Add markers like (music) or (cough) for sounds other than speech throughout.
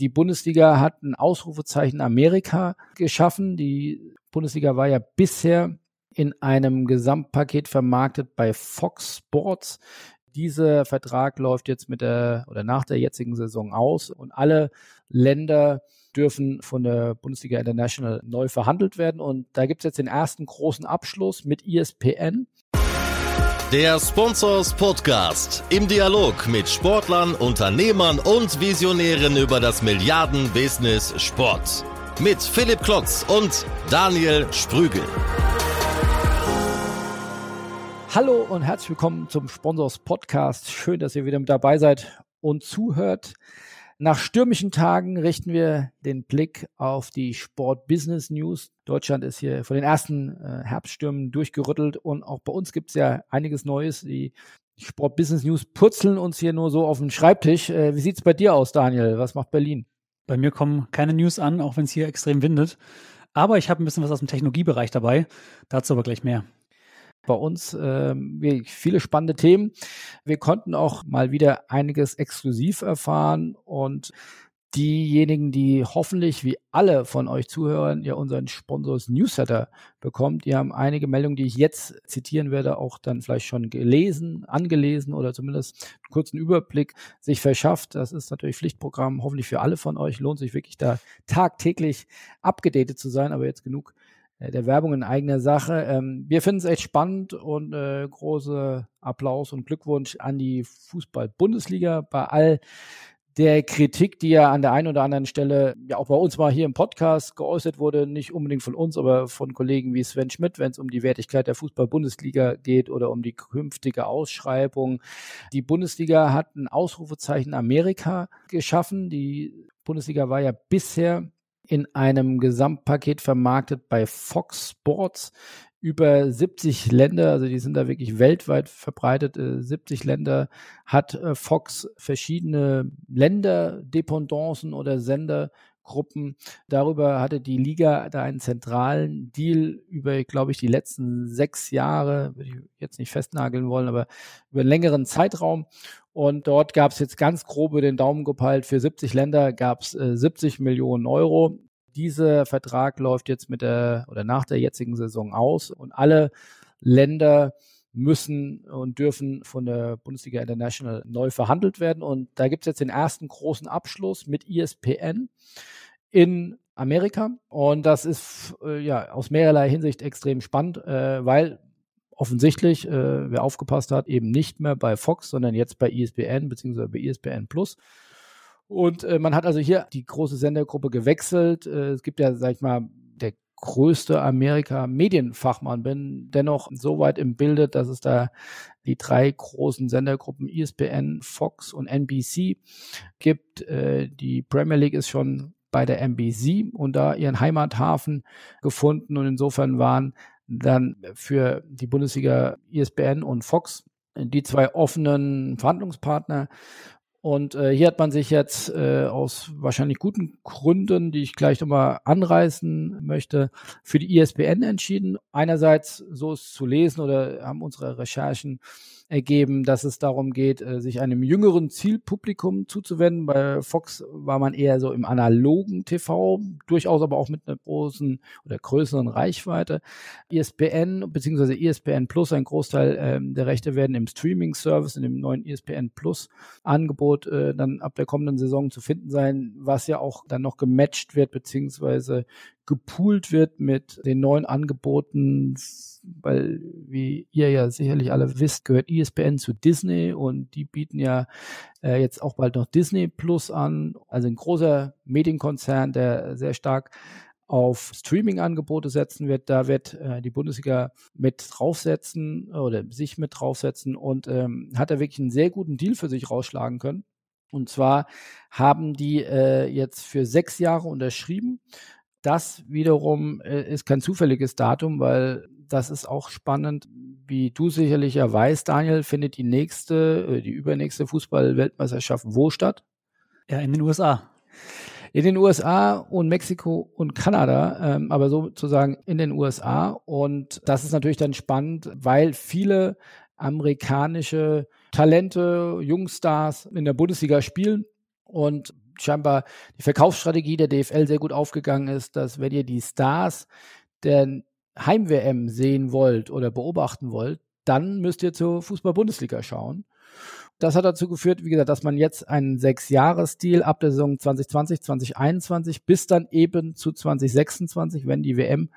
Die Bundesliga hat ein Ausrufezeichen Amerika geschaffen. Die Bundesliga war ja bisher in einem Gesamtpaket vermarktet bei Fox Sports. Dieser Vertrag läuft jetzt mit der oder nach der jetzigen Saison aus und alle Länder dürfen von der Bundesliga International neu verhandelt werden. Und da gibt es jetzt den ersten großen Abschluss mit ESPN. Der Sponsors Podcast im Dialog mit Sportlern, Unternehmern und Visionären über das Milliarden-Business Sport. Mit Philipp Klotz und Daniel Sprügel. Hallo und herzlich willkommen zum Sponsors Podcast. Schön, dass ihr wieder mit dabei seid und zuhört. Nach stürmischen Tagen richten wir den Blick auf die Sport Business News. Deutschland ist hier von den ersten äh, Herbststürmen durchgerüttelt und auch bei uns gibt es ja einiges Neues. Die Sport Business News purzeln uns hier nur so auf den Schreibtisch. Äh, wie sieht's bei dir aus, Daniel? Was macht Berlin? Bei mir kommen keine News an, auch wenn es hier extrem windet. Aber ich habe ein bisschen was aus dem Technologiebereich dabei. Dazu aber gleich mehr bei uns ähm, viele spannende Themen. Wir konnten auch mal wieder einiges exklusiv erfahren und diejenigen, die hoffentlich wie alle von euch Zuhörern ja unseren Sponsors Newsletter bekommt, die haben einige Meldungen, die ich jetzt zitieren werde, auch dann vielleicht schon gelesen, angelesen oder zumindest einen kurzen Überblick sich verschafft. Das ist natürlich Pflichtprogramm, hoffentlich für alle von euch. Lohnt sich wirklich da tagtäglich abgedatet zu sein, aber jetzt genug der Werbung in eigener Sache. Ähm, wir finden es echt spannend und äh, große Applaus und Glückwunsch an die Fußball-Bundesliga bei all der Kritik, die ja an der einen oder anderen Stelle ja auch bei uns mal hier im Podcast geäußert wurde, nicht unbedingt von uns, aber von Kollegen wie Sven Schmidt, wenn es um die Wertigkeit der Fußball-Bundesliga geht oder um die künftige Ausschreibung. Die Bundesliga hat ein Ausrufezeichen Amerika geschaffen. Die Bundesliga war ja bisher in einem Gesamtpaket vermarktet bei Fox Sports über 70 Länder, also die sind da wirklich weltweit verbreitet, 70 äh, Länder hat äh, Fox verschiedene Länderdependancen oder Sendergruppen. Darüber hatte die Liga da einen zentralen Deal über, glaube ich, die letzten sechs Jahre, würde ich jetzt nicht festnageln wollen, aber über einen längeren Zeitraum. Und dort gab es jetzt ganz grob über den Daumen gepeilt, für 70 Länder gab es äh, 70 Millionen Euro. Dieser Vertrag läuft jetzt mit der oder nach der jetzigen Saison aus und alle Länder müssen und dürfen von der Bundesliga International neu verhandelt werden. Und da gibt es jetzt den ersten großen Abschluss mit ESPN in Amerika. Und das ist äh, ja aus mehrerlei Hinsicht extrem spannend, äh, weil offensichtlich, äh, wer aufgepasst hat, eben nicht mehr bei Fox, sondern jetzt bei ESPN beziehungsweise bei ESPN Plus. Und äh, man hat also hier die große Sendergruppe gewechselt. Äh, es gibt ja, sag ich mal, der größte Amerika-Medienfachmann bin, dennoch so weit im Bilde, dass es da die drei großen Sendergruppen ESPN, Fox und NBC gibt. Äh, die Premier League ist schon bei der NBC und da ihren Heimathafen gefunden und insofern waren dann für die Bundesliga ESPN und Fox die zwei offenen Verhandlungspartner. Und äh, hier hat man sich jetzt äh, aus wahrscheinlich guten Gründen, die ich gleich nochmal anreißen möchte, für die ESPN entschieden. Einerseits, so ist zu lesen oder haben unsere Recherchen ergeben, dass es darum geht, äh, sich einem jüngeren Zielpublikum zuzuwenden. Bei Fox war man eher so im analogen TV, durchaus aber auch mit einer großen oder größeren Reichweite. ESPN bzw. ESPN Plus, ein Großteil ähm, der Rechte werden im Streaming-Service, in dem neuen ESPN Plus-Angebot äh, dann ab der kommenden Saison zu finden sein, was ja auch dann noch gematcht wird beziehungsweise gepoolt wird mit den neuen Angeboten, weil wie ihr ja sicherlich alle wisst, gehört ESPN zu Disney und die bieten ja äh, jetzt auch bald noch Disney Plus an, also ein großer Medienkonzern, der sehr stark auf Streaming-Angebote setzen wird. Da wird äh, die Bundesliga mit draufsetzen oder sich mit draufsetzen und ähm, hat er wirklich einen sehr guten Deal für sich rausschlagen können. Und zwar haben die äh, jetzt für sechs Jahre unterschrieben das wiederum äh, ist kein zufälliges Datum, weil das ist auch spannend. Wie du sicherlich ja weißt, Daniel, findet die nächste, äh, die übernächste Fußball-Weltmeisterschaft wo statt? Ja, in den USA. In den USA und Mexiko und Kanada, ähm, aber sozusagen in den USA. Und das ist natürlich dann spannend, weil viele amerikanische Talente, Jungstars in der Bundesliga spielen. Und scheinbar die Verkaufsstrategie der DFL sehr gut aufgegangen ist, dass wenn ihr die Stars der Heim-WM sehen wollt oder beobachten wollt, dann müsst ihr zur Fußball-Bundesliga schauen. Das hat dazu geführt, wie gesagt, dass man jetzt einen Sechs-Jahres-Deal ab der Saison 2020, 2021 bis dann eben zu 2026, wenn die WM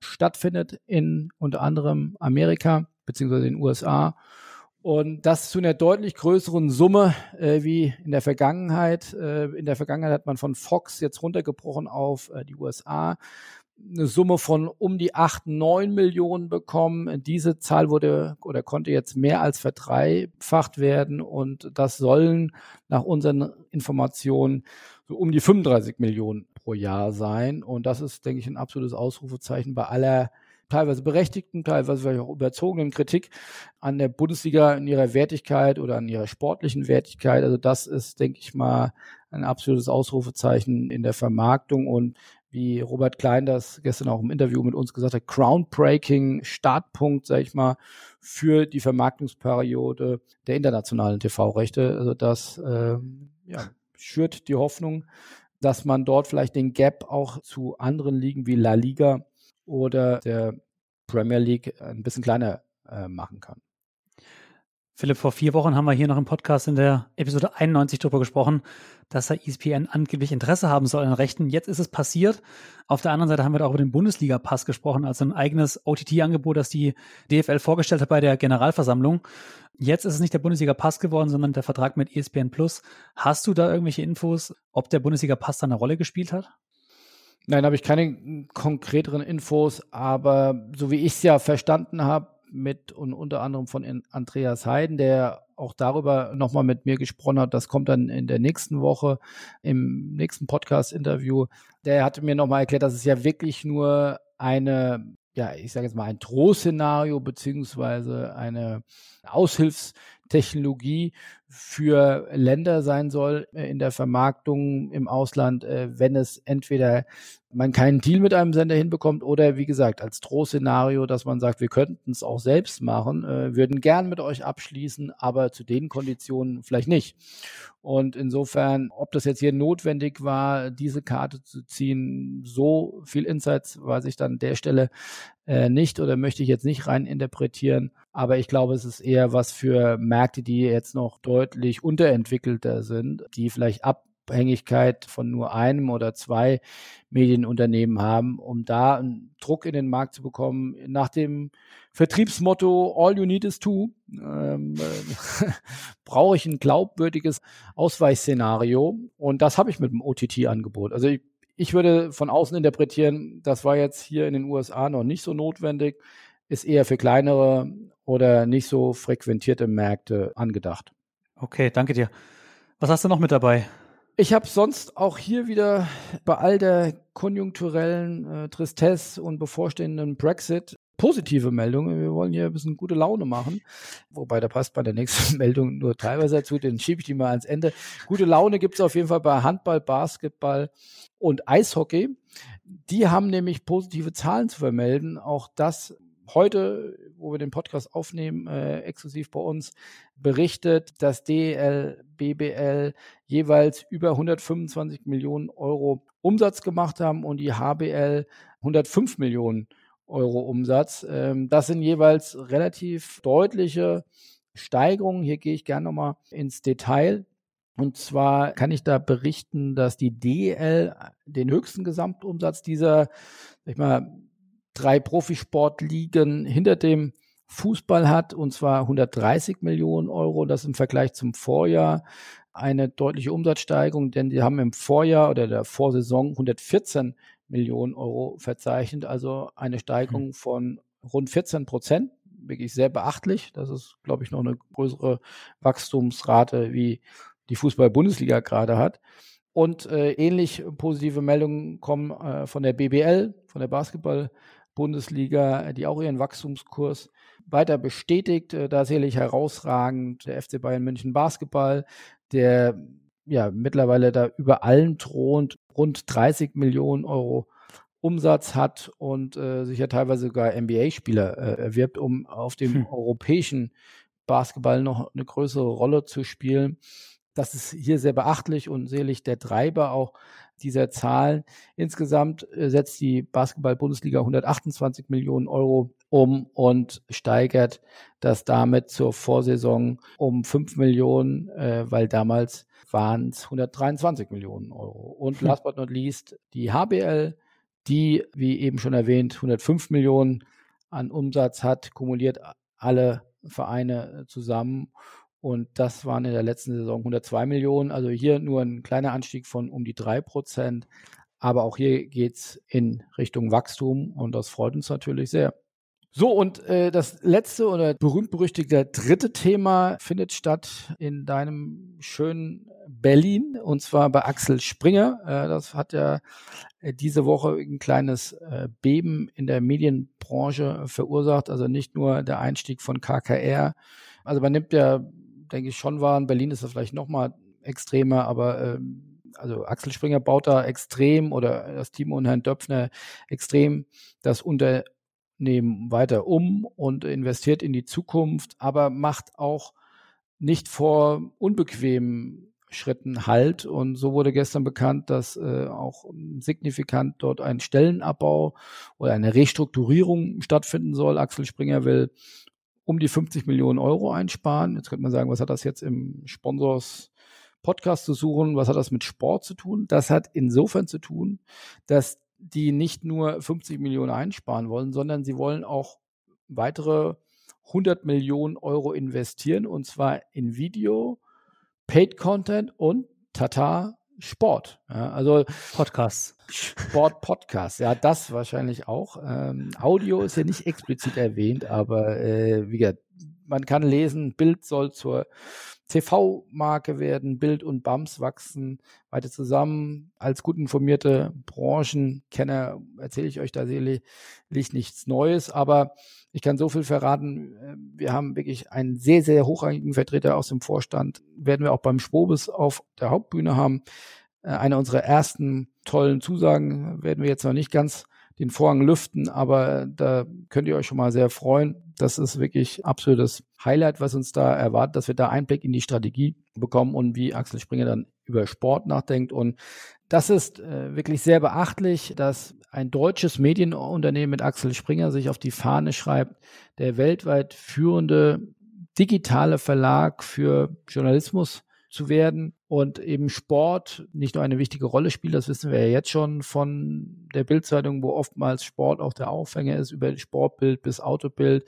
stattfindet in unter anderem Amerika beziehungsweise den USA. Und das zu einer deutlich größeren Summe äh, wie in der Vergangenheit. Äh, in der Vergangenheit hat man von Fox jetzt runtergebrochen auf äh, die USA eine Summe von um die acht, neun Millionen bekommen. Diese Zahl wurde oder konnte jetzt mehr als verdreifacht werden und das sollen nach unseren Informationen so um die 35 Millionen pro Jahr sein. Und das ist, denke ich, ein absolutes Ausrufezeichen bei aller teilweise berechtigten, teilweise vielleicht auch überzogenen Kritik an der Bundesliga in ihrer Wertigkeit oder an ihrer sportlichen Wertigkeit. Also das ist, denke ich mal, ein absolutes Ausrufezeichen in der Vermarktung und wie Robert Klein das gestern auch im Interview mit uns gesagt hat, groundbreaking Startpunkt, sag ich mal, für die Vermarktungsperiode der internationalen TV-Rechte. Also das äh, ja, schürt die Hoffnung, dass man dort vielleicht den Gap auch zu anderen Ligen wie La Liga oder der Premier League ein bisschen kleiner äh, machen kann. Philipp, vor vier Wochen haben wir hier noch im Podcast in der Episode 91 darüber gesprochen, dass der ESPN angeblich Interesse haben soll an Rechten. Jetzt ist es passiert. Auf der anderen Seite haben wir da auch über den Bundesliga-Pass gesprochen, also ein eigenes OTT-Angebot, das die DFL vorgestellt hat bei der Generalversammlung. Jetzt ist es nicht der Bundesliga-Pass geworden, sondern der Vertrag mit ESPN Plus. Hast du da irgendwelche Infos, ob der Bundesliga-Pass da eine Rolle gespielt hat? Nein, habe ich keine konkreteren Infos, aber so wie ich es ja verstanden habe, mit und unter anderem von Andreas Heiden, der auch darüber nochmal mit mir gesprochen hat. Das kommt dann in der nächsten Woche im nächsten Podcast-Interview. Der hatte mir nochmal erklärt, dass es ja wirklich nur eine, ja, ich sage jetzt mal ein Drohszenario beziehungsweise eine Aushilfstechnologie für Länder sein soll äh, in der Vermarktung im Ausland, äh, wenn es entweder man keinen Deal mit einem Sender hinbekommt oder wie gesagt als Drohszenario, dass man sagt, wir könnten es auch selbst machen, äh, würden gern mit euch abschließen, aber zu den Konditionen vielleicht nicht. Und insofern, ob das jetzt hier notwendig war, diese Karte zu ziehen, so viel Insights weiß ich dann an der Stelle nicht oder möchte ich jetzt nicht rein interpretieren. Aber ich glaube, es ist eher was für Märkte, die jetzt noch deutlich unterentwickelter sind, die vielleicht ab Abhängigkeit von nur einem oder zwei Medienunternehmen haben, um da einen Druck in den Markt zu bekommen. Nach dem Vertriebsmotto All you need is two ähm, äh, (laughs) brauche ich ein glaubwürdiges Ausweichszenario und das habe ich mit dem OTT-Angebot. Also ich, ich würde von außen interpretieren, das war jetzt hier in den USA noch nicht so notwendig, ist eher für kleinere oder nicht so frequentierte Märkte angedacht. Okay, danke dir. Was hast du noch mit dabei? Ich habe sonst auch hier wieder bei all der konjunkturellen äh, Tristesse und bevorstehenden Brexit positive Meldungen. Wir wollen hier ein bisschen gute Laune machen. Wobei, da passt bei der nächsten (laughs) Meldung nur teilweise dazu, den schiebe ich die mal ans Ende. Gute Laune gibt es auf jeden Fall bei Handball, Basketball und Eishockey. Die haben nämlich positive Zahlen zu vermelden. Auch das heute, wo wir den Podcast aufnehmen, äh, exklusiv bei uns, berichtet, dass DL, BBL jeweils über 125 Millionen Euro Umsatz gemacht haben und die HBL 105 Millionen Euro Umsatz. Ähm, das sind jeweils relativ deutliche Steigerungen. Hier gehe ich gerne nochmal ins Detail. Und zwar kann ich da berichten, dass die DL den höchsten Gesamtumsatz dieser, sag ich mal, drei Profisportligen hinter dem Fußball hat, und zwar 130 Millionen Euro. Das im Vergleich zum Vorjahr eine deutliche Umsatzsteigerung, denn die haben im Vorjahr oder der Vorsaison 114 Millionen Euro verzeichnet, also eine Steigerung mhm. von rund 14 Prozent. Wirklich sehr beachtlich. Das ist, glaube ich, noch eine größere Wachstumsrate, wie die Fußball-Bundesliga gerade hat. Und äh, ähnlich positive Meldungen kommen äh, von der BBL, von der Basketball- Bundesliga, die auch ihren Wachstumskurs weiter bestätigt. Äh, da sicherlich herausragend der FC Bayern München Basketball, der ja mittlerweile da über allen thront, rund 30 Millionen Euro Umsatz hat und äh, sich ja teilweise sogar NBA-Spieler äh, erwirbt, um auf dem hm. europäischen Basketball noch eine größere Rolle zu spielen. Das ist hier sehr beachtlich und sicherlich der Treiber auch dieser Zahlen. Insgesamt äh, setzt die Basketball-Bundesliga 128 Millionen Euro um und steigert das damit zur Vorsaison um 5 Millionen, äh, weil damals waren es 123 Millionen Euro. Und hm. last but not least die HBL, die, wie eben schon erwähnt, 105 Millionen an Umsatz hat, kumuliert alle Vereine zusammen und das waren in der letzten Saison 102 Millionen. Also hier nur ein kleiner Anstieg von um die drei Prozent. Aber auch hier geht's in Richtung Wachstum und das freut uns natürlich sehr. So, und äh, das letzte oder berühmt-berüchtigte dritte Thema findet statt in deinem schönen Berlin und zwar bei Axel Springer. Äh, das hat ja äh, diese Woche ein kleines äh, Beben in der Medienbranche verursacht. Also nicht nur der Einstieg von KKR. Also man nimmt ja denke ich, schon war. In Berlin ist das vielleicht noch mal extremer, aber ähm, also Axel Springer baut da extrem oder das Team und Herrn Döpfner extrem das Unternehmen weiter um und investiert in die Zukunft, aber macht auch nicht vor unbequemen Schritten Halt. Und so wurde gestern bekannt, dass äh, auch signifikant dort ein Stellenabbau oder eine Restrukturierung stattfinden soll. Axel Springer will um die 50 Millionen Euro einsparen. Jetzt könnte man sagen, was hat das jetzt im Sponsors Podcast zu suchen? Was hat das mit Sport zu tun? Das hat insofern zu tun, dass die nicht nur 50 Millionen einsparen wollen, sondern sie wollen auch weitere 100 Millionen Euro investieren und zwar in Video, Paid Content und Tata Sport. Ja, also Podcast. Sport Podcast. Ja, das wahrscheinlich auch. Ähm, Audio ist ja nicht explizit erwähnt, aber äh, wie gesagt, man kann lesen, Bild soll zur TV-Marke werden, Bild und BAMS wachsen weiter zusammen. Als gut informierte Branchenkenner erzähle ich euch da sicherlich nichts Neues, aber ich kann so viel verraten. Äh, wir haben wirklich einen sehr, sehr hochrangigen Vertreter aus dem Vorstand. Werden wir auch beim Spobis auf der Hauptbühne haben. Äh, eine unserer ersten tollen Zusagen werden wir jetzt noch nicht ganz den Vorhang lüften, aber da könnt ihr euch schon mal sehr freuen. Das ist wirklich absolutes Highlight, was uns da erwartet, dass wir da Einblick in die Strategie bekommen und wie Axel Springer dann über Sport nachdenkt. Und das ist äh, wirklich sehr beachtlich, dass ein deutsches Medienunternehmen mit Axel Springer sich auf die Fahne schreibt, der weltweit führende digitale Verlag für Journalismus zu werden und eben Sport nicht nur eine wichtige Rolle spielt, das wissen wir ja jetzt schon von der Bildzeitung, wo oftmals Sport auch der Aufhänger ist, über Sportbild bis Autobild.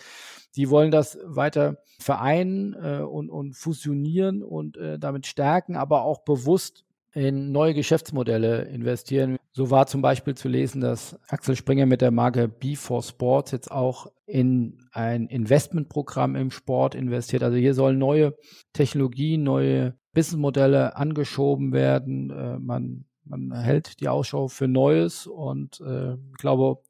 Die wollen das weiter vereinen äh, und, und fusionieren und äh, damit stärken, aber auch bewusst in neue Geschäftsmodelle investieren. So war zum Beispiel zu lesen, dass Axel Springer mit der Marke B4 Sports jetzt auch in ein Investmentprogramm im Sport investiert. Also hier sollen neue Technologien, neue Businessmodelle angeschoben werden. Äh, man, man hält die Ausschau für Neues und äh, ich glaube,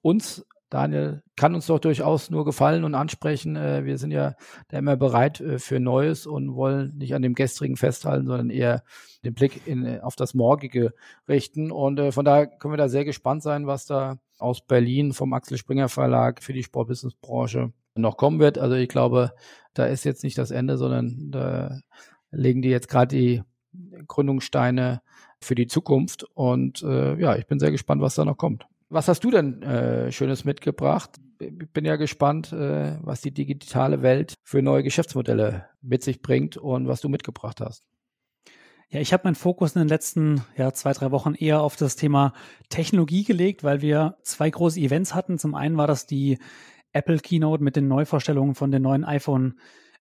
uns Daniel, kann uns doch durchaus nur gefallen und ansprechen. Äh, wir sind ja da immer bereit äh, für Neues und wollen nicht an dem gestrigen festhalten, sondern eher den Blick in, äh, auf das Morgige richten. Und von daher können wir da sehr gespannt sein, was da aus Berlin vom Axel Springer Verlag für die Sportbusinessbranche noch kommen wird. Also ich glaube, da ist jetzt nicht das Ende, sondern da legen die jetzt gerade die Gründungssteine für die Zukunft. Und äh, ja, ich bin sehr gespannt, was da noch kommt. Was hast du denn äh, Schönes mitgebracht? Bin ja gespannt, äh, was die digitale Welt für neue Geschäftsmodelle mit sich bringt und was du mitgebracht hast. Ja, ich habe meinen Fokus in den letzten ja, zwei, drei Wochen eher auf das Thema Technologie gelegt, weil wir zwei große Events hatten. Zum einen war das die Apple Keynote mit den Neuvorstellungen von den neuen iPhone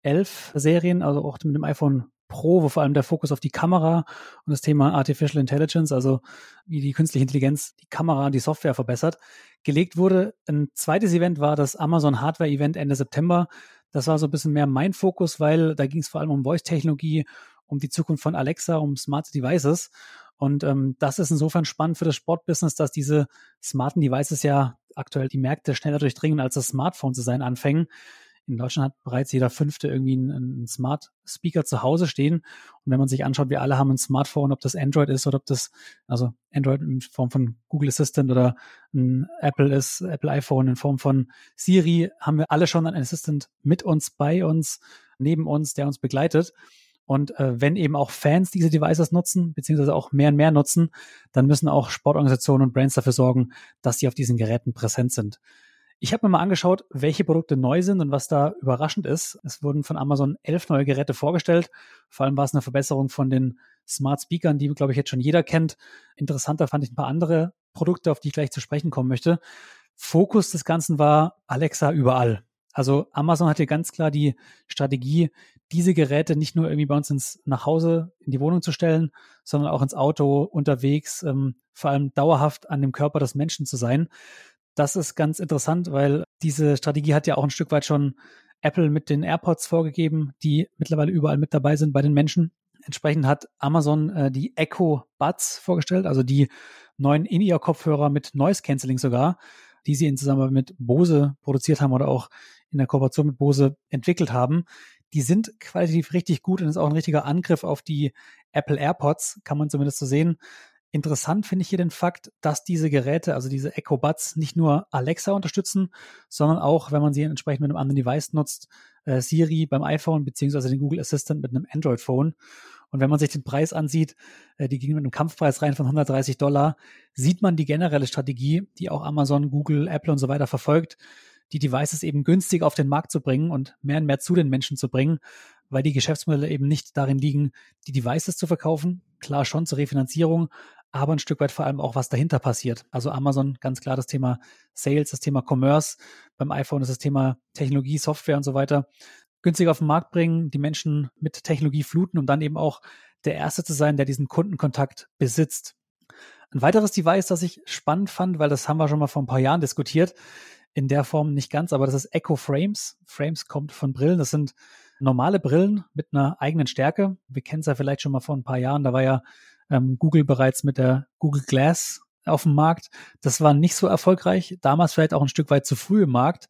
11 Serien, also auch mit dem iPhone Pro, wo vor allem der Fokus auf die Kamera und das Thema Artificial Intelligence, also wie die künstliche Intelligenz die Kamera und die Software verbessert, gelegt wurde. Ein zweites Event war das Amazon Hardware Event Ende September. Das war so ein bisschen mehr mein Fokus, weil da ging es vor allem um Voice-Technologie, um die Zukunft von Alexa, um Smart Devices. Und ähm, das ist insofern spannend für das Sportbusiness, dass diese smarten Devices ja aktuell die Märkte schneller durchdringen, als das Smartphone zu sein anfangen. In Deutschland hat bereits jeder Fünfte irgendwie einen, einen Smart Speaker zu Hause stehen. Und wenn man sich anschaut, wir alle haben ein Smartphone, ob das Android ist oder ob das, also Android in Form von Google Assistant oder ein Apple ist, Apple iPhone in Form von Siri, haben wir alle schon einen Assistant mit uns, bei uns, neben uns, der uns begleitet. Und äh, wenn eben auch Fans diese Devices nutzen, beziehungsweise auch mehr und mehr nutzen, dann müssen auch Sportorganisationen und Brands dafür sorgen, dass sie auf diesen Geräten präsent sind. Ich habe mir mal angeschaut, welche Produkte neu sind und was da überraschend ist. Es wurden von Amazon elf neue Geräte vorgestellt. Vor allem war es eine Verbesserung von den Smart Speakern, die, glaube ich, jetzt schon jeder kennt. Interessanter fand ich ein paar andere Produkte, auf die ich gleich zu sprechen kommen möchte. Fokus des Ganzen war Alexa überall. Also Amazon hat hier ganz klar die Strategie, diese Geräte nicht nur irgendwie bei uns ins nach Hause in die Wohnung zu stellen, sondern auch ins Auto unterwegs, ähm, vor allem dauerhaft an dem Körper des Menschen zu sein. Das ist ganz interessant, weil diese Strategie hat ja auch ein Stück weit schon Apple mit den AirPods vorgegeben, die mittlerweile überall mit dabei sind bei den Menschen. Entsprechend hat Amazon äh, die Echo Buds vorgestellt, also die neuen In-Ear-Kopfhörer mit Noise Cancelling sogar, die sie in Zusammenarbeit mit Bose produziert haben oder auch in der Kooperation mit Bose entwickelt haben. Die sind qualitativ richtig gut und ist auch ein richtiger Angriff auf die Apple AirPods, kann man zumindest so sehen. Interessant finde ich hier den Fakt, dass diese Geräte, also diese Echo Buds, nicht nur Alexa unterstützen, sondern auch, wenn man sie entsprechend mit einem anderen Device nutzt, äh, Siri beim iPhone beziehungsweise den Google Assistant mit einem Android-Phone. Und wenn man sich den Preis ansieht, äh, die gingen mit einem Kampfpreis rein von 130 Dollar, sieht man die generelle Strategie, die auch Amazon, Google, Apple und so weiter verfolgt, die Devices eben günstig auf den Markt zu bringen und mehr und mehr zu den Menschen zu bringen, weil die Geschäftsmodelle eben nicht darin liegen, die Devices zu verkaufen, klar schon zur Refinanzierung, aber ein Stück weit vor allem auch, was dahinter passiert. Also Amazon, ganz klar das Thema Sales, das Thema Commerce, beim iPhone ist das Thema Technologie, Software und so weiter. Günstig auf den Markt bringen, die Menschen mit Technologie fluten, um dann eben auch der Erste zu sein, der diesen Kundenkontakt besitzt. Ein weiteres Device, das ich spannend fand, weil das haben wir schon mal vor ein paar Jahren diskutiert, in der Form nicht ganz, aber das ist Echo Frames. Frames kommt von Brillen. Das sind normale Brillen mit einer eigenen Stärke. Wir kennen es ja vielleicht schon mal vor ein paar Jahren. Da war ja ähm, Google bereits mit der Google Glass auf dem Markt. Das war nicht so erfolgreich. Damals vielleicht auch ein Stück weit zu früh im Markt.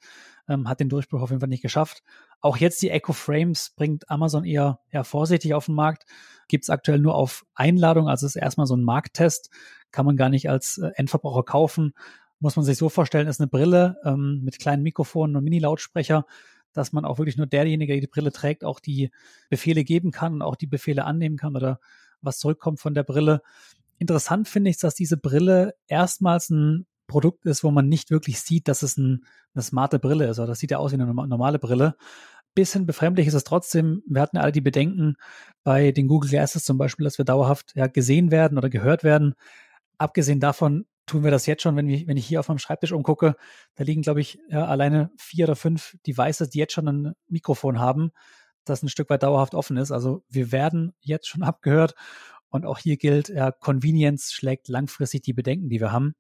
Ähm, hat den Durchbruch auf jeden Fall nicht geschafft. Auch jetzt die Echo Frames bringt Amazon eher, eher vorsichtig auf den Markt. Gibt es aktuell nur auf Einladung, also ist erstmal so ein Markttest. Kann man gar nicht als äh, Endverbraucher kaufen. Muss man sich so vorstellen, ist eine Brille ähm, mit kleinen Mikrofonen und Mini-Lautsprecher, dass man auch wirklich nur derjenige, der die Brille trägt, auch die Befehle geben kann und auch die Befehle annehmen kann oder was zurückkommt von der Brille. Interessant finde ich, dass diese Brille erstmals ein Produkt ist, wo man nicht wirklich sieht, dass es ein, eine smarte Brille ist. Oder das sieht ja aus wie eine normale Brille. Bisschen befremdlich ist es trotzdem. Wir hatten ja alle die Bedenken bei den Google Glasses zum Beispiel, dass wir dauerhaft ja, gesehen werden oder gehört werden. Abgesehen davon tun wir das jetzt schon, wenn, wir, wenn ich hier auf meinem Schreibtisch umgucke. Da liegen, glaube ich, ja, alleine vier oder fünf Devices, die jetzt schon ein Mikrofon haben, das ein Stück weit dauerhaft offen ist. Also wir werden jetzt schon (laughs) abgehört. Und auch hier gilt, ja, Convenience schlägt langfristig die Bedenken, die wir haben.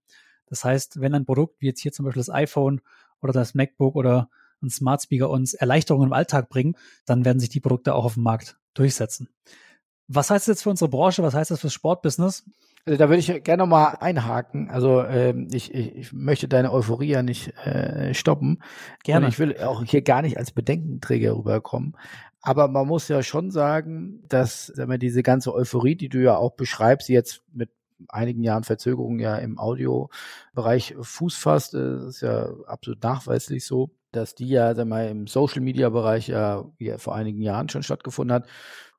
Das heißt, wenn ein Produkt wie jetzt hier zum Beispiel das iPhone oder das MacBook oder ein Smart Speaker uns Erleichterungen im Alltag bringen, dann werden sich die Produkte auch auf dem Markt durchsetzen. Was heißt das jetzt für unsere Branche? Was heißt das fürs Sportbusiness? Also da würde ich gerne nochmal einhaken. Also ähm, ich, ich, ich möchte deine Euphorie ja nicht äh, stoppen. Gerne. Und ich will auch hier gar nicht als Bedenkenträger rüberkommen. Aber man muss ja schon sagen, dass sagen wir, diese ganze Euphorie, die du ja auch beschreibst, jetzt mit einigen Jahren Verzögerung ja im Audiobereich Fuß fasst, das ist ja absolut nachweislich so, dass die ja sagen wir, im Social Media Bereich ja, ja vor einigen Jahren schon stattgefunden hat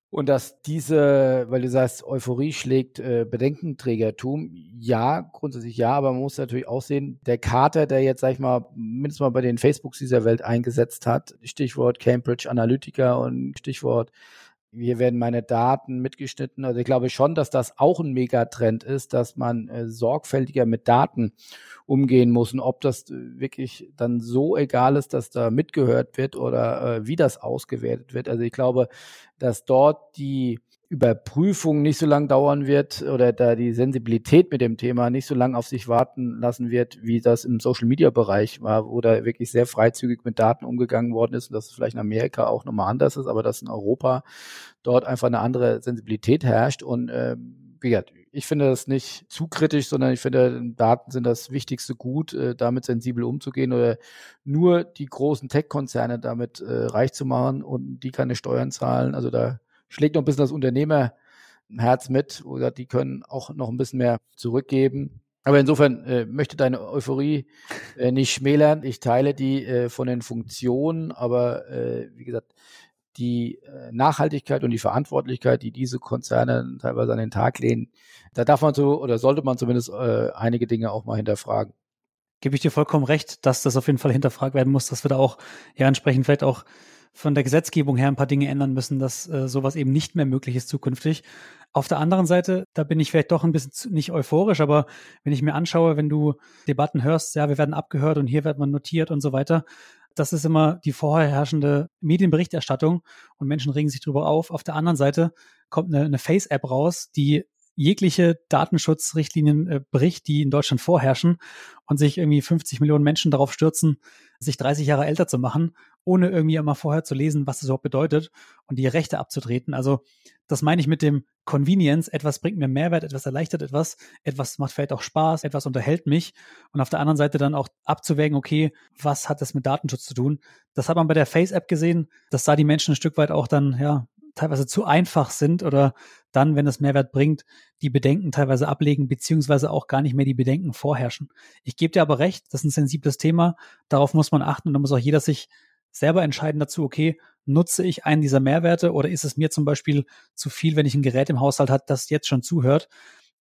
und dass diese, weil du sagst, Euphorie schlägt äh, Bedenkenträgertum, ja, grundsätzlich ja, aber man muss natürlich auch sehen, der Kater, der jetzt, sag ich mal, mindestens mal bei den Facebooks dieser Welt eingesetzt hat, Stichwort Cambridge Analytica und Stichwort hier werden meine Daten mitgeschnitten. Also ich glaube schon, dass das auch ein Megatrend ist, dass man äh, sorgfältiger mit Daten umgehen muss und ob das äh, wirklich dann so egal ist, dass da mitgehört wird oder äh, wie das ausgewertet wird. Also ich glaube, dass dort die Überprüfung nicht so lang dauern wird oder da die Sensibilität mit dem Thema nicht so lang auf sich warten lassen wird, wie das im Social Media Bereich war, wo da wirklich sehr freizügig mit Daten umgegangen worden ist und dass es vielleicht in Amerika auch nochmal anders ist, aber dass in Europa dort einfach eine andere Sensibilität herrscht und äh, wie gesagt, ich finde das nicht zu kritisch, sondern ich finde, Daten sind das wichtigste Gut, äh, damit sensibel umzugehen oder nur die großen Tech-Konzerne damit äh, reich zu machen und die keine Steuern zahlen. Also da schlägt noch ein bisschen das Unternehmerherz mit, oder die können auch noch ein bisschen mehr zurückgeben. Aber insofern äh, möchte deine Euphorie äh, nicht schmälern. Ich teile die äh, von den Funktionen, aber äh, wie gesagt, die äh, Nachhaltigkeit und die Verantwortlichkeit, die diese Konzerne teilweise an den Tag lehnen, da darf man so oder sollte man zumindest äh, einige Dinge auch mal hinterfragen. Gebe ich dir vollkommen recht, dass das auf jeden Fall hinterfragt werden muss, dass wir da auch ja entsprechend vielleicht auch von der Gesetzgebung her ein paar Dinge ändern müssen, dass äh, sowas eben nicht mehr möglich ist zukünftig. Auf der anderen Seite, da bin ich vielleicht doch ein bisschen zu, nicht euphorisch, aber wenn ich mir anschaue, wenn du Debatten hörst, ja, wir werden abgehört und hier wird man notiert und so weiter, das ist immer die vorherrschende Medienberichterstattung und Menschen regen sich darüber auf. Auf der anderen Seite kommt eine, eine Face-App raus, die jegliche Datenschutzrichtlinien äh, bricht, die in Deutschland vorherrschen und sich irgendwie 50 Millionen Menschen darauf stürzen, sich 30 Jahre älter zu machen, ohne irgendwie immer vorher zu lesen, was das überhaupt bedeutet und die Rechte abzutreten. Also das meine ich mit dem Convenience. Etwas bringt mir Mehrwert, etwas erleichtert etwas, etwas macht vielleicht auch Spaß, etwas unterhält mich und auf der anderen Seite dann auch abzuwägen, okay, was hat das mit Datenschutz zu tun? Das hat man bei der Face-App gesehen. Das sah die Menschen ein Stück weit auch dann, ja, teilweise zu einfach sind oder dann, wenn es Mehrwert bringt, die Bedenken teilweise ablegen, beziehungsweise auch gar nicht mehr die Bedenken vorherrschen. Ich gebe dir aber recht, das ist ein sensibles Thema, darauf muss man achten und da muss auch jeder sich selber entscheiden dazu, okay, nutze ich einen dieser Mehrwerte oder ist es mir zum Beispiel zu viel, wenn ich ein Gerät im Haushalt hat, das jetzt schon zuhört.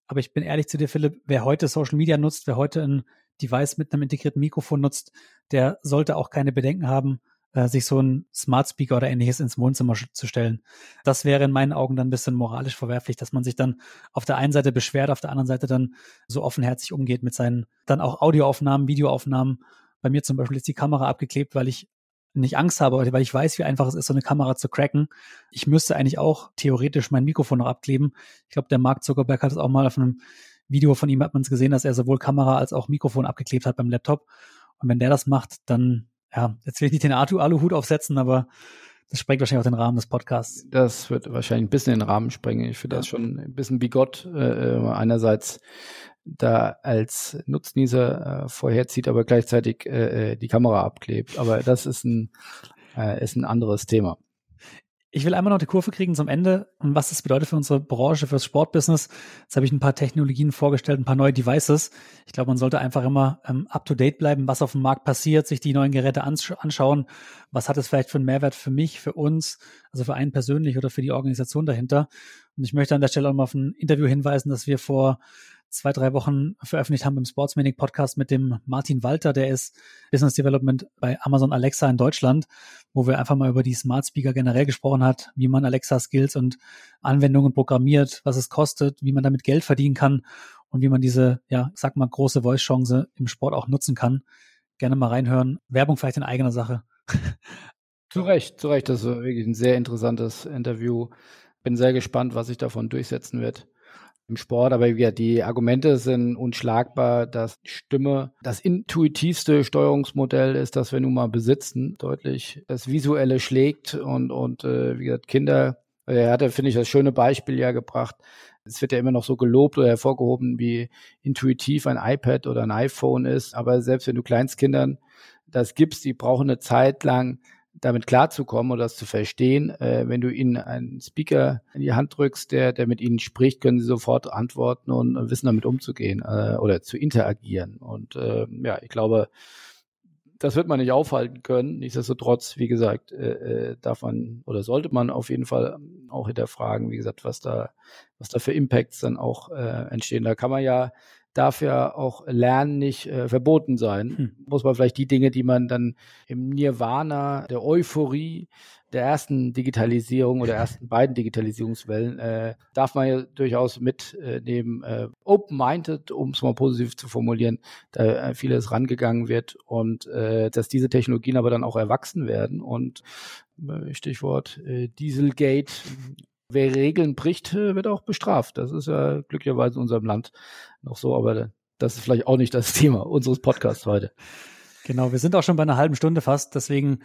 Aber ich bin ehrlich zu dir, Philipp, wer heute Social Media nutzt, wer heute ein Device mit einem integrierten Mikrofon nutzt, der sollte auch keine Bedenken haben, äh, sich so ein Smart Speaker oder ähnliches ins Wohnzimmer zu stellen. Das wäre in meinen Augen dann ein bisschen moralisch verwerflich, dass man sich dann auf der einen Seite beschwert, auf der anderen Seite dann so offenherzig umgeht mit seinen dann auch Audioaufnahmen, Videoaufnahmen. Bei mir zum Beispiel ist die Kamera abgeklebt, weil ich nicht Angst habe, weil ich weiß, wie einfach es ist, so eine Kamera zu cracken. Ich müsste eigentlich auch theoretisch mein Mikrofon noch abkleben. Ich glaube, der Mark Zuckerberg hat es auch mal auf einem Video von ihm hat man es gesehen, dass er sowohl Kamera als auch Mikrofon abgeklebt hat beim Laptop. Und wenn der das macht, dann ja, jetzt will ich nicht den Alu-Hut aufsetzen, aber das sprengt wahrscheinlich auch den Rahmen des Podcasts. Das wird wahrscheinlich ein bisschen den Rahmen sprengen. Ich finde ja. das schon ein bisschen bigott. Äh, äh, einerseits da als Nutznießer äh, vorherzieht, aber gleichzeitig äh, äh, die Kamera abklebt. Aber das ist ein, äh, ist ein anderes Thema. Ich will einmal noch die Kurve kriegen zum Ende und was das bedeutet für unsere Branche, fürs Sportbusiness. Jetzt habe ich ein paar Technologien vorgestellt, ein paar neue Devices. Ich glaube, man sollte einfach immer ähm, up-to-date bleiben, was auf dem Markt passiert, sich die neuen Geräte ansch anschauen. Was hat es vielleicht für einen Mehrwert für mich, für uns, also für einen persönlich oder für die Organisation dahinter? Und ich möchte an der Stelle auch mal auf ein Interview hinweisen, dass wir vor zwei, drei Wochen veröffentlicht haben im Sportsmanic Podcast mit dem Martin Walter, der ist Business Development bei Amazon Alexa in Deutschland, wo wir einfach mal über die Smart Speaker generell gesprochen hat, wie man Alexa Skills und Anwendungen programmiert, was es kostet, wie man damit Geld verdienen kann und wie man diese, ja, sag mal, große Voice-Chance im Sport auch nutzen kann. Gerne mal reinhören. Werbung vielleicht in eigener Sache. (laughs) Zu Recht, zu Recht. Das ist wirklich ein sehr interessantes Interview. Bin sehr gespannt, was sich davon durchsetzen wird im Sport, aber ja, die Argumente sind unschlagbar, dass Stimme das intuitivste Steuerungsmodell ist, das wir nun mal besitzen, deutlich das Visuelle schlägt und, und äh, wie gesagt, Kinder, er hatte, finde ich, das schöne Beispiel ja gebracht. Es wird ja immer noch so gelobt oder hervorgehoben, wie intuitiv ein iPad oder ein iPhone ist, aber selbst wenn du Kleinstkindern das gibst, die brauchen eine Zeit lang damit klarzukommen oder das zu verstehen. Äh, wenn du ihnen einen Speaker in die Hand drückst, der, der mit ihnen spricht, können sie sofort antworten und wissen damit umzugehen äh, oder zu interagieren. Und äh, ja, ich glaube, das wird man nicht aufhalten können. Nichtsdestotrotz, wie gesagt, äh, äh darf man oder sollte man auf jeden Fall auch hinterfragen, wie gesagt, was da, was da für Impacts dann auch äh, entstehen. Da kann man ja darf ja auch Lernen nicht äh, verboten sein. Hm. Muss man vielleicht die Dinge, die man dann im Nirvana der Euphorie der ersten Digitalisierung oder ersten beiden Digitalisierungswellen, äh, darf man ja durchaus mitnehmen. Äh, Open-minded, um es mal positiv zu formulieren, da äh, vieles rangegangen wird und äh, dass diese Technologien aber dann auch erwachsen werden und äh, Stichwort äh, Dieselgate Wer Regeln bricht, äh, wird auch bestraft. Das ist ja glücklicherweise in unserem Land noch so, aber das ist vielleicht auch nicht das (laughs) Thema unseres Podcasts heute. Genau, wir sind auch schon bei einer halben Stunde fast, deswegen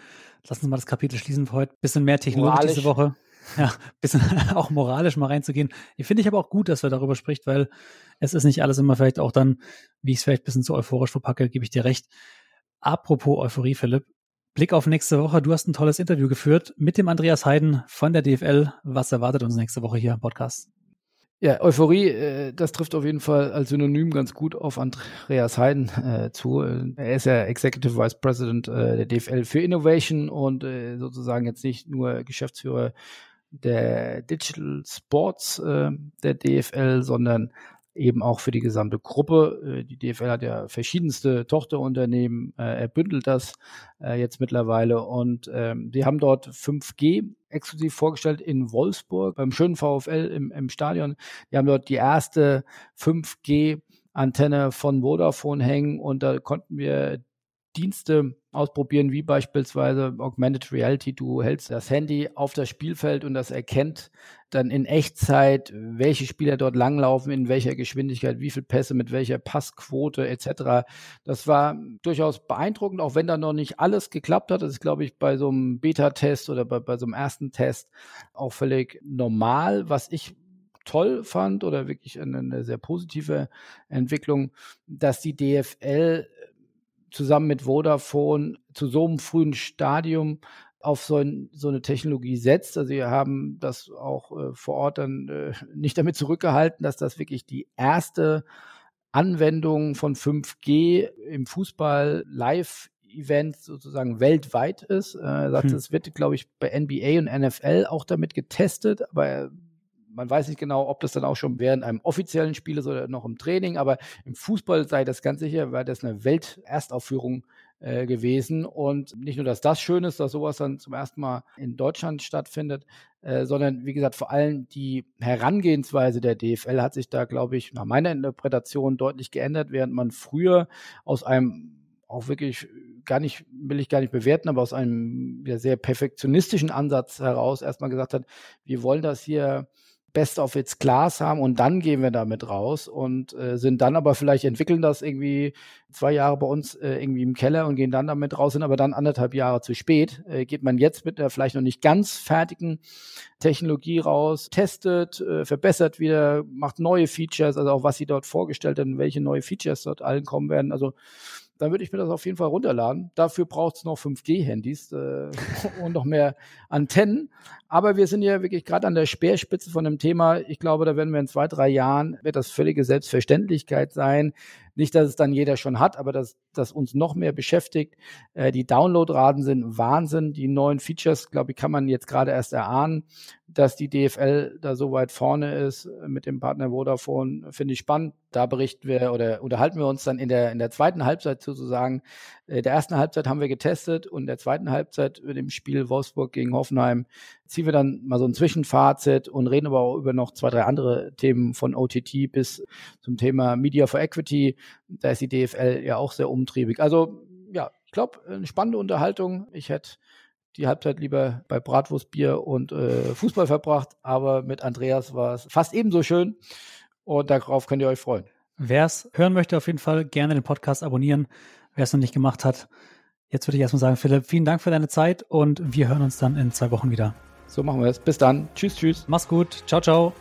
lassen wir mal das Kapitel schließen für heute. Bisschen mehr Technologie moralisch. diese Woche. Ja, (laughs) bisschen (laughs) auch moralisch mal reinzugehen. Ich finde ich aber auch gut, dass wir darüber spricht, weil es ist nicht alles immer vielleicht auch dann, wie ich es vielleicht ein bisschen zu euphorisch verpacke, gebe ich dir recht. Apropos Euphorie, Philipp, Blick auf nächste Woche. Du hast ein tolles Interview geführt mit dem Andreas Heiden von der DFL. Was erwartet uns nächste Woche hier im Podcast? Ja, Euphorie, äh, das trifft auf jeden Fall als Synonym ganz gut auf Andreas Heiden äh, zu. Er ist ja Executive Vice President äh, der DFL für Innovation und äh, sozusagen jetzt nicht nur Geschäftsführer der Digital Sports äh, der DFL, sondern eben auch für die gesamte Gruppe. Äh, die DFL hat ja verschiedenste Tochterunternehmen, äh, er bündelt das äh, jetzt mittlerweile und ähm, die haben dort 5G exklusiv vorgestellt in Wolfsburg beim schönen VfL im, im Stadion. Die haben dort die erste 5G Antenne von Vodafone hängen und da konnten wir Dienste ausprobieren, wie beispielsweise Augmented Reality. Du hältst das Handy auf das Spielfeld und das erkennt dann in Echtzeit, welche Spieler dort langlaufen, in welcher Geschwindigkeit, wie viele Pässe, mit welcher Passquote etc. Das war durchaus beeindruckend, auch wenn da noch nicht alles geklappt hat. Das ist, glaube ich, bei so einem Beta-Test oder bei, bei so einem ersten Test auch völlig normal. Was ich toll fand oder wirklich eine, eine sehr positive Entwicklung, dass die DFL zusammen mit Vodafone zu so einem frühen Stadium auf so, ein, so eine Technologie setzt. Also wir haben das auch äh, vor Ort dann äh, (laughs) nicht damit zurückgehalten, dass das wirklich die erste Anwendung von 5G im Fußball live Event sozusagen weltweit ist. Er sagt, hm. es wird, glaube ich, bei NBA und NFL auch damit getestet, aber man weiß nicht genau, ob das dann auch schon während einem offiziellen Spiel ist oder noch im Training, aber im Fußball sei das ganz sicher, weil das eine Welterstaufführung äh, gewesen. Und nicht nur, dass das schön ist, dass sowas dann zum ersten Mal in Deutschland stattfindet, äh, sondern wie gesagt, vor allem die Herangehensweise der DFL hat sich da, glaube ich, nach meiner Interpretation deutlich geändert, während man früher aus einem auch wirklich gar nicht, will ich gar nicht bewerten, aber aus einem sehr perfektionistischen Ansatz heraus erstmal gesagt hat, wir wollen das hier Best of its Class haben und dann gehen wir damit raus und äh, sind dann aber vielleicht entwickeln das irgendwie zwei Jahre bei uns äh, irgendwie im Keller und gehen dann damit raus, sind aber dann anderthalb Jahre zu spät. Äh, geht man jetzt mit der vielleicht noch nicht ganz fertigen Technologie raus, testet, äh, verbessert wieder, macht neue Features, also auch was sie dort vorgestellt haben, welche neue Features dort allen kommen werden. Also dann würde ich mir das auf jeden Fall runterladen. Dafür braucht es noch 5G-Handys äh, (laughs) und noch mehr Antennen. Aber wir sind ja wirklich gerade an der Speerspitze von dem Thema. Ich glaube, da werden wir in zwei, drei Jahren, wird das völlige Selbstverständlichkeit sein. Nicht, dass es dann jeder schon hat, aber dass das uns noch mehr beschäftigt. Äh, die Downloadraten sind Wahnsinn. Die neuen Features, glaube ich, kann man jetzt gerade erst erahnen, dass die DFL da so weit vorne ist mit dem Partner Vodafone. Finde ich spannend. Da berichten wir oder unterhalten wir uns dann in der, in der zweiten Halbzeit sozusagen. Äh, der ersten Halbzeit haben wir getestet und der zweiten Halbzeit mit dem Spiel Wolfsburg gegen Hoffenheim ziehen wir dann mal so ein Zwischenfazit und reden aber auch über noch zwei, drei andere Themen von OTT bis zum Thema Media for Equity. Da ist die DFL ja auch sehr umtriebig. Also ja, ich glaube, eine spannende Unterhaltung. Ich hätte die Halbzeit lieber bei Bratwurstbier und äh, Fußball verbracht, aber mit Andreas war es fast ebenso schön und darauf könnt ihr euch freuen. Wer es hören möchte, auf jeden Fall gerne den Podcast abonnieren. Wer es noch nicht gemacht hat, jetzt würde ich erstmal sagen, Philipp, vielen Dank für deine Zeit und wir hören uns dann in zwei Wochen wieder. So machen wir es. Bis dann. Tschüss, tschüss. Mach's gut. Ciao, ciao.